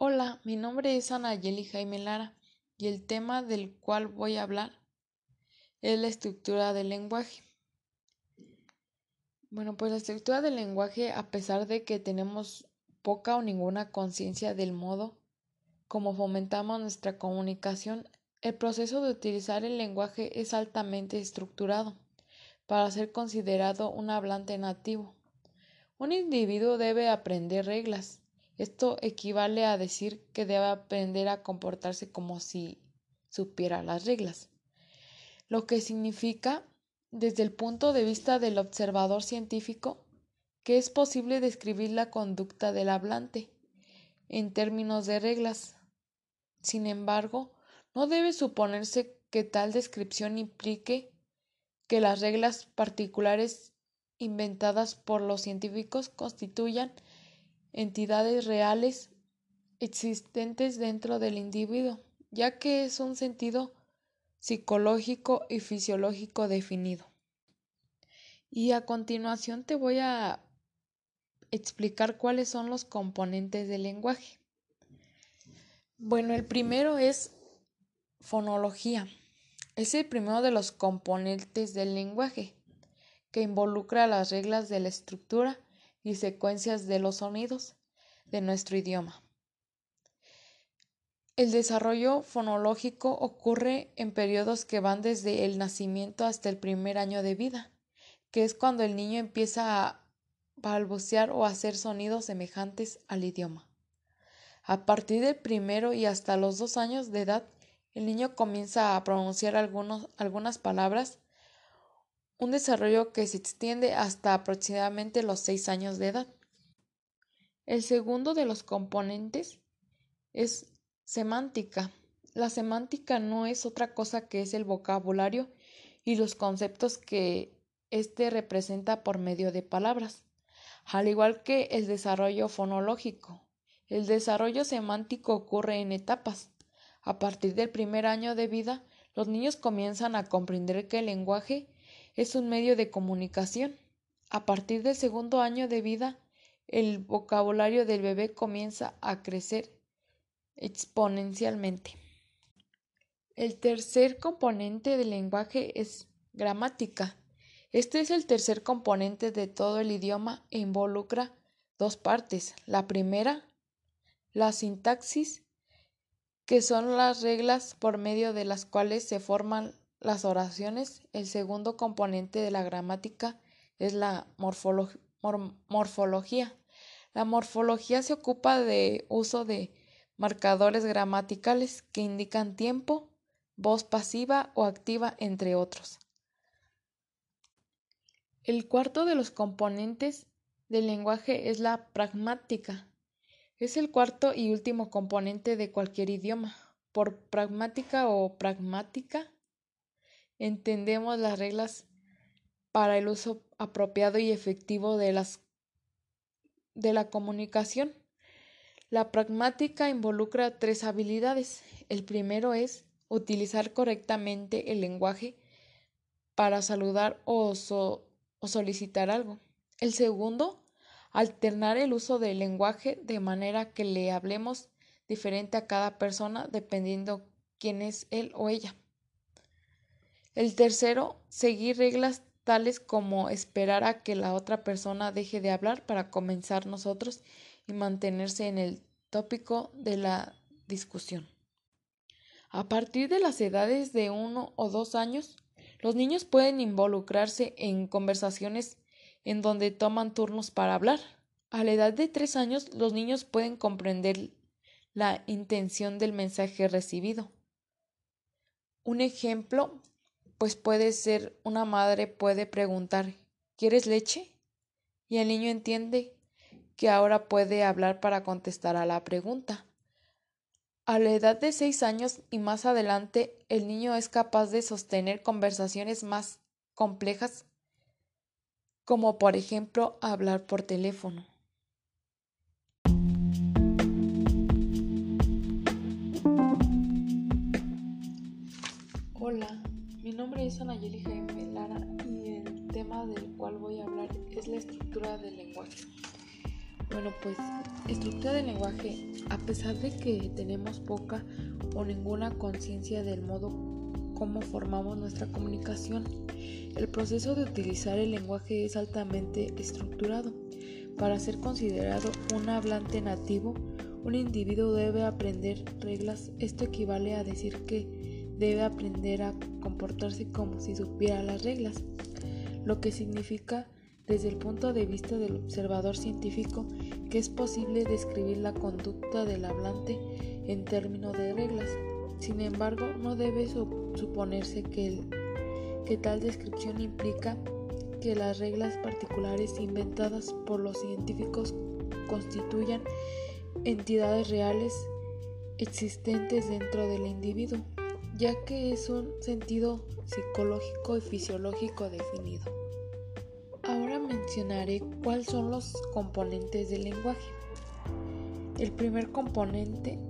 Hola, mi nombre es Anayeli Jaime Lara y el tema del cual voy a hablar es la estructura del lenguaje. Bueno, pues la estructura del lenguaje, a pesar de que tenemos poca o ninguna conciencia del modo como fomentamos nuestra comunicación, el proceso de utilizar el lenguaje es altamente estructurado para ser considerado un hablante nativo. Un individuo debe aprender reglas, esto equivale a decir que debe aprender a comportarse como si supiera las reglas, lo que significa, desde el punto de vista del observador científico, que es posible describir la conducta del hablante en términos de reglas. Sin embargo, no debe suponerse que tal descripción implique que las reglas particulares inventadas por los científicos constituyan entidades reales existentes dentro del individuo, ya que es un sentido psicológico y fisiológico definido. Y a continuación te voy a explicar cuáles son los componentes del lenguaje. Bueno, el primero es fonología. Es el primero de los componentes del lenguaje, que involucra las reglas de la estructura y secuencias de los sonidos de nuestro idioma. El desarrollo fonológico ocurre en periodos que van desde el nacimiento hasta el primer año de vida, que es cuando el niño empieza a balbucear o hacer sonidos semejantes al idioma. A partir del primero y hasta los dos años de edad, el niño comienza a pronunciar algunas palabras un desarrollo que se extiende hasta aproximadamente los seis años de edad. El segundo de los componentes es semántica. La semántica no es otra cosa que es el vocabulario y los conceptos que éste representa por medio de palabras, al igual que el desarrollo fonológico. El desarrollo semántico ocurre en etapas. A partir del primer año de vida, los niños comienzan a comprender que el lenguaje es un medio de comunicación. A partir del segundo año de vida, el vocabulario del bebé comienza a crecer exponencialmente. El tercer componente del lenguaje es gramática. Este es el tercer componente de todo el idioma e involucra dos partes. La primera, la sintaxis, que son las reglas por medio de las cuales se forman las oraciones, el segundo componente de la gramática es la morfología. La morfología se ocupa de uso de marcadores gramaticales que indican tiempo, voz pasiva o activa, entre otros. El cuarto de los componentes del lenguaje es la pragmática. Es el cuarto y último componente de cualquier idioma. Por pragmática o pragmática entendemos las reglas para el uso apropiado y efectivo de las de la comunicación. La pragmática involucra tres habilidades. El primero es utilizar correctamente el lenguaje para saludar o, o solicitar algo. El segundo, alternar el uso del lenguaje de manera que le hablemos diferente a cada persona dependiendo quién es él o ella. El tercero, seguir reglas tales como esperar a que la otra persona deje de hablar para comenzar nosotros y mantenerse en el tópico de la discusión. A partir de las edades de uno o dos años, los niños pueden involucrarse en conversaciones en donde toman turnos para hablar. A la edad de tres años, los niños pueden comprender la intención del mensaje recibido. Un ejemplo pues puede ser una madre puede preguntar ¿Quieres leche? Y el niño entiende que ahora puede hablar para contestar a la pregunta. A la edad de seis años y más adelante, el niño es capaz de sostener conversaciones más complejas, como por ejemplo hablar por teléfono. Hola. Mi nombre es Anayeli Jaime Lara y el tema del cual voy a hablar es la estructura del lenguaje. Bueno, pues estructura del lenguaje, a pesar de que tenemos poca o ninguna conciencia del modo como formamos nuestra comunicación, el proceso de utilizar el lenguaje es altamente estructurado. Para ser considerado un hablante nativo, un individuo debe aprender reglas. Esto equivale a decir que debe aprender a comportarse como si supiera las reglas, lo que significa desde el punto de vista del observador científico que es posible describir la conducta del hablante en términos de reglas. Sin embargo, no debe suponerse que, tal descripción implica que las reglas particulares inventadas por los científicos constituyan entidades reales existentes dentro del individuo, ya que es un sentido psicológico y fisiológico definido. Ahora mencionaré cuáles son los componentes del lenguaje. El primer componente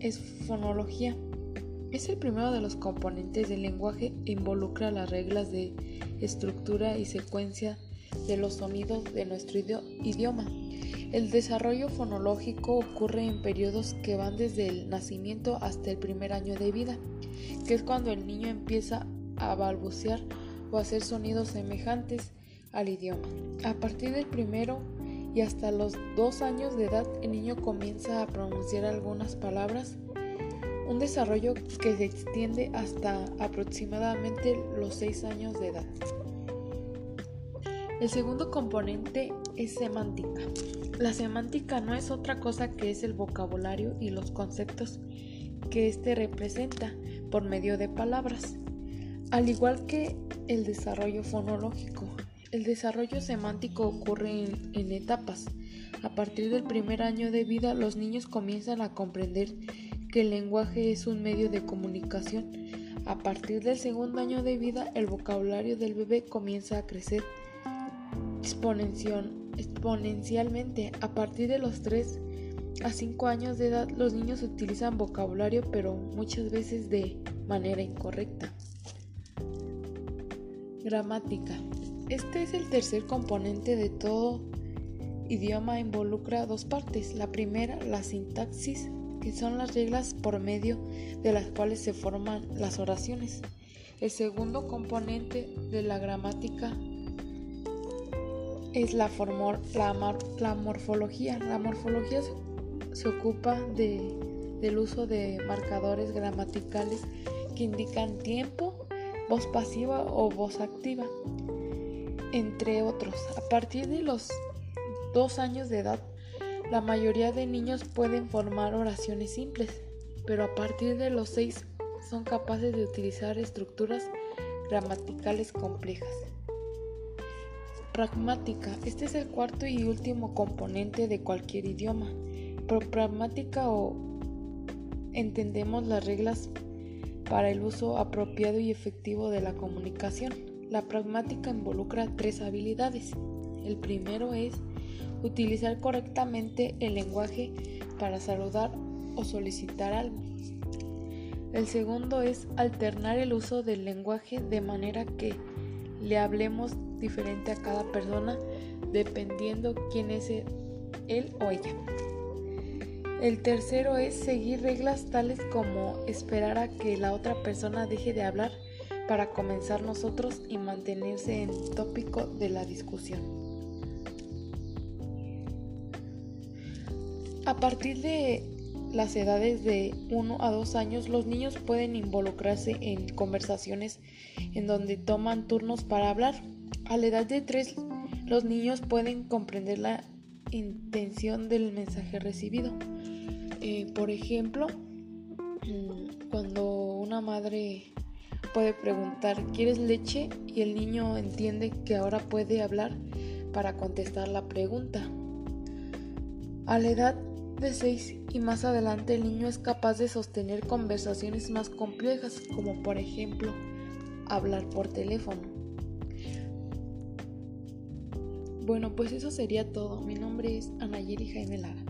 es fonología. Es el primero de los componentes del lenguaje e involucra las reglas de estructura y secuencia de los sonidos de nuestro idioma. El desarrollo fonológico ocurre en periodos que van desde el nacimiento hasta el primer año de vida, que es cuando el niño empieza a balbucear o hacer sonidos semejantes al idioma. A partir del primero y hasta los dos años de edad el niño comienza a pronunciar algunas palabras, un desarrollo que se extiende hasta aproximadamente los seis años de edad. El segundo componente es semántica. La semántica no es otra cosa que es el vocabulario y los conceptos que éste representa por medio de palabras, al igual que el desarrollo fonológico. El desarrollo semántico ocurre en, etapas. A partir del primer año de vida, los niños comienzan a comprender que el lenguaje es un medio de comunicación. A partir del segundo año de vida, el vocabulario del bebé comienza a crecer exponencialmente. A partir de los 3 a 5 años de edad, los niños utilizan vocabulario, pero muchas veces de manera incorrecta. Gramática. Este es el tercer componente de todo idioma, involucra dos partes. La primera, la sintaxis, que son las reglas por medio de las cuales se forman las oraciones. El segundo componente de la gramática es la, la, morfología. La morfología se, ocupa del uso de marcadores gramaticales que indican tiempo, voz pasiva o voz activa entre otros. A partir de los dos años de edad, la mayoría de niños pueden formar oraciones simples, pero a partir de los seis son capaces de utilizar estructuras gramaticales complejas. Pragmática. Este es el cuarto y último componente de cualquier idioma. Por pragmática o entendemos las reglas para el uso apropiado y efectivo de la comunicación. La pragmática involucra tres habilidades. El primero es utilizar correctamente el lenguaje para saludar o solicitar algo. El segundo es alternar el uso del lenguaje de manera que le hablemos diferente a cada persona dependiendo quién es él o ella. El tercero es seguir reglas tales como esperar a que la otra persona deje de hablar para comenzar nosotros y mantenerse en tópico de la discusión. A partir de las edades de 1 a 2 años, los niños pueden involucrarse en conversaciones en donde toman turnos para hablar. A la edad de 3, los niños pueden comprender la intención del mensaje recibido. Eh, por ejemplo, mm, cuando una madre puede preguntar ¿quieres leche? y el niño entiende que ahora puede hablar para contestar la pregunta. A la edad de 6 y más adelante el niño es capaz de sostener conversaciones más complejas como por ejemplo hablar por teléfono. Bueno, pues eso sería todo. Mi nombre es Anayeri Jaime Lara.